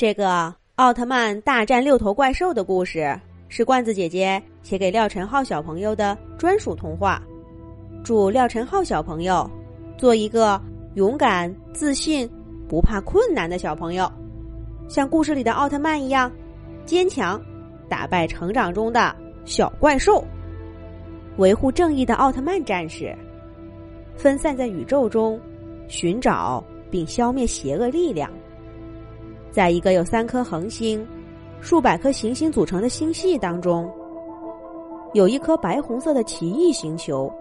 这个奥特曼大战六头怪兽的故事，是罐子姐姐写给廖晨浩小朋友的专属童话。祝廖晨浩小朋友做一个勇敢、自信、不怕困难的小朋友，像故事里的奥特曼一样坚强，打败成长中的小怪兽，维护正义的奥特曼战士，分散在宇宙中寻找并消灭邪恶力量。在一个有三颗恒星、数百颗行星组成的星系当中，有一颗白红色的奇异星球。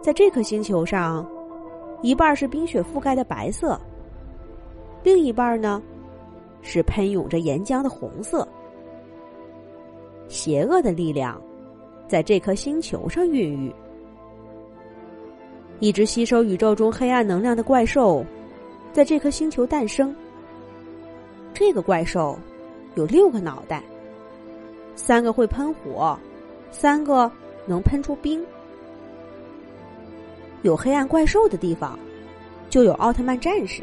在这颗星球上，一半是冰雪覆盖的白色，另一半呢是喷涌着岩浆的红色。邪恶的力量在这颗星球上孕育。一只吸收宇宙中黑暗能量的怪兽，在这颗星球诞生。这个怪兽有六个脑袋，三个会喷火，三个能喷出冰。有黑暗怪兽的地方，就有奥特曼战士。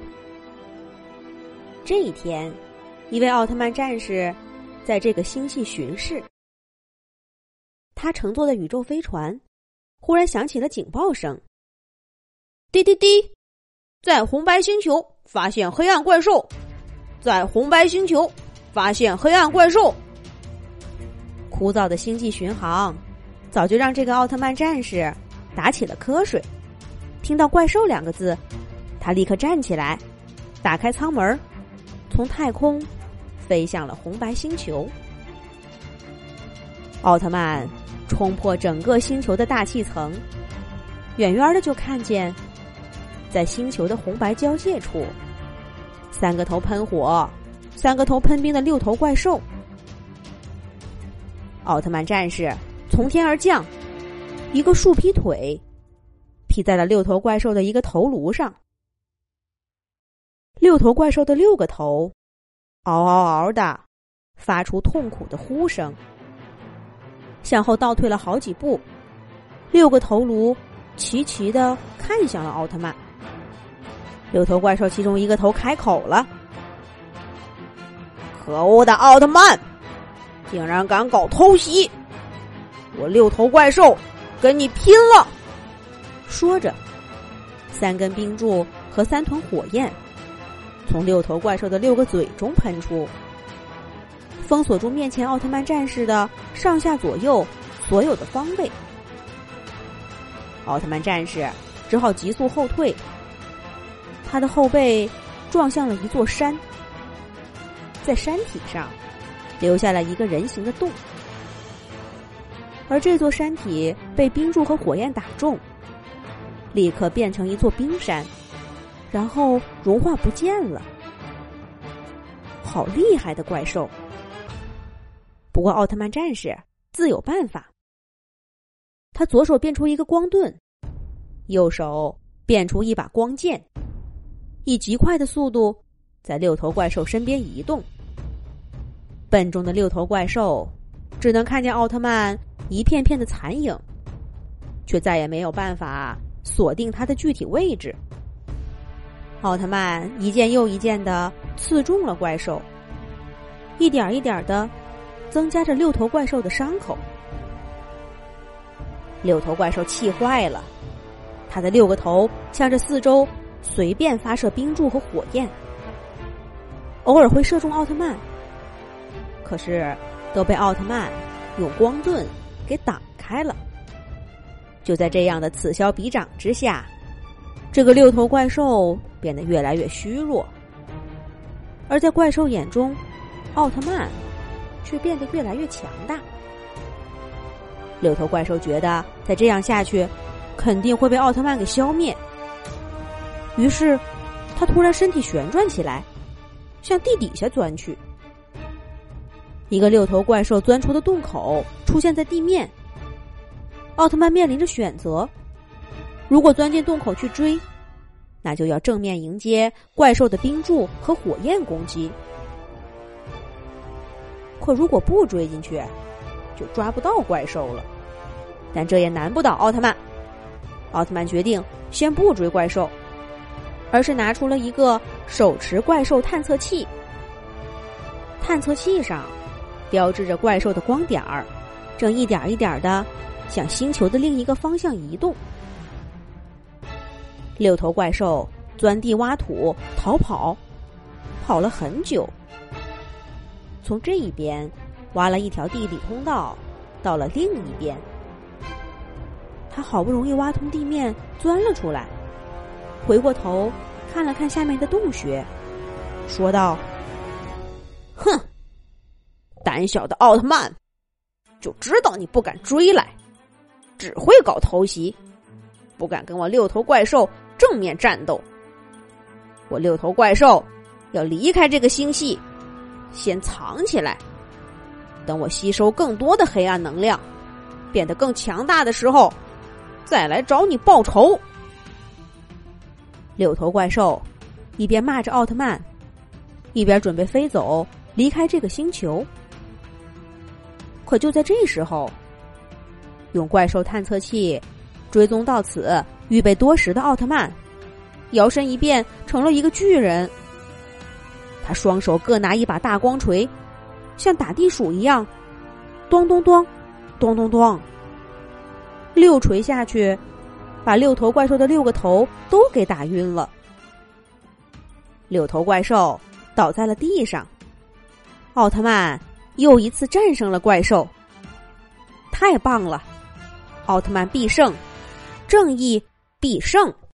这一天，一位奥特曼战士在这个星系巡视，他乘坐的宇宙飞船忽然响起了警报声：“滴滴滴，在红白星球发现黑暗怪兽。”在红白星球发现黑暗怪兽。枯燥的星际巡航，早就让这个奥特曼战士打起了瞌睡。听到“怪兽”两个字，他立刻站起来，打开舱门，从太空飞向了红白星球。奥特曼冲破整个星球的大气层，远远的就看见，在星球的红白交界处。三个头喷火，三个头喷冰的六头怪兽，奥特曼战士从天而降，一个树劈腿劈在了六头怪兽的一个头颅上。六头怪兽的六个头嗷嗷嗷的发出痛苦的呼声，向后倒退了好几步，六个头颅齐齐的看向了奥特曼。六头怪兽其中一个头开口了：“可恶的奥特曼，竟然敢搞偷袭！我六头怪兽跟你拼了！”说着，三根冰柱和三团火焰从六头怪兽的六个嘴中喷出，封锁住面前奥特曼战士的上下左右所有的方位。奥特曼战士只好急速后退。他的后背撞向了一座山，在山体上留下了一个人形的洞，而这座山体被冰柱和火焰打中，立刻变成一座冰山，然后融化不见了。好厉害的怪兽！不过奥特曼战士自有办法，他左手变出一个光盾，右手变出一把光剑。以极快的速度，在六头怪兽身边移动。笨重的六头怪兽只能看见奥特曼一片片的残影，却再也没有办法锁定他的具体位置。奥特曼一件又一件的刺中了怪兽，一点一点的增加着六头怪兽的伤口。六头怪兽气坏了，他的六个头向着四周。随便发射冰柱和火焰，偶尔会射中奥特曼，可是都被奥特曼用光盾给挡开了。就在这样的此消彼长之下，这个六头怪兽变得越来越虚弱，而在怪兽眼中，奥特曼却变得越来越强大。六头怪兽觉得再这样下去，肯定会被奥特曼给消灭。于是，他突然身体旋转起来，向地底下钻去。一个六头怪兽钻出的洞口出现在地面。奥特曼面临着选择：如果钻进洞口去追，那就要正面迎接怪兽的冰柱和火焰攻击；可如果不追进去，就抓不到怪兽了。但这也难不倒奥特曼。奥特曼决定先不追怪兽。而是拿出了一个手持怪兽探测器，探测器上标志着怪兽的光点儿，正一点一点的向星球的另一个方向移动。六头怪兽钻地挖土逃跑，跑了很久，从这一边挖了一条地底通道，到了另一边。他好不容易挖通地面，钻了出来，回过头看了看下面的洞穴，说道：“哼，胆小的奥特曼，就知道你不敢追来，只会搞偷袭，不敢跟我六头怪兽。”正面战斗，我六头怪兽要离开这个星系，先藏起来，等我吸收更多的黑暗能量，变得更强大的时候，再来找你报仇。六头怪兽一边骂着奥特曼，一边准备飞走，离开这个星球。可就在这时候，用怪兽探测器追踪到此。预备多时的奥特曼，摇身一变成了一个巨人。他双手各拿一把大光锤，像打地鼠一样，咚咚咚，咚咚咚，六锤下去，把六头怪兽的六个头都给打晕了。六头怪兽倒在了地上，奥特曼又一次战胜了怪兽。太棒了，奥特曼必胜，正义。必胜。